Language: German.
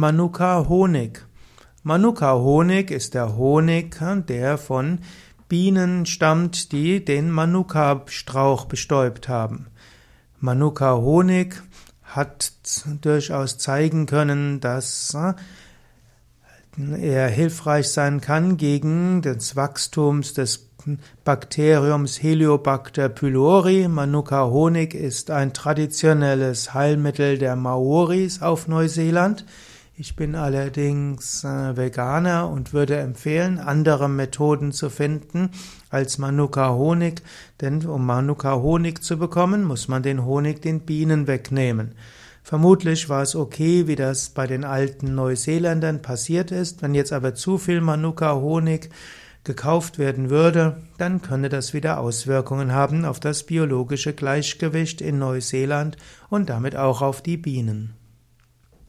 Manuka Honig. Manuka Honig ist der Honig, der von Bienen stammt, die den Manuka-Strauch bestäubt haben. Manuka Honig hat durchaus zeigen können, dass er hilfreich sein kann gegen das Wachstum des Bakteriums Heliobacter pylori. Manuka Honig ist ein traditionelles Heilmittel der Maoris auf Neuseeland. Ich bin allerdings äh, Veganer und würde empfehlen, andere Methoden zu finden als Manuka Honig, denn um Manuka Honig zu bekommen, muss man den Honig den Bienen wegnehmen. Vermutlich war es okay, wie das bei den alten Neuseeländern passiert ist. Wenn jetzt aber zu viel Manuka Honig gekauft werden würde, dann könne das wieder Auswirkungen haben auf das biologische Gleichgewicht in Neuseeland und damit auch auf die Bienen.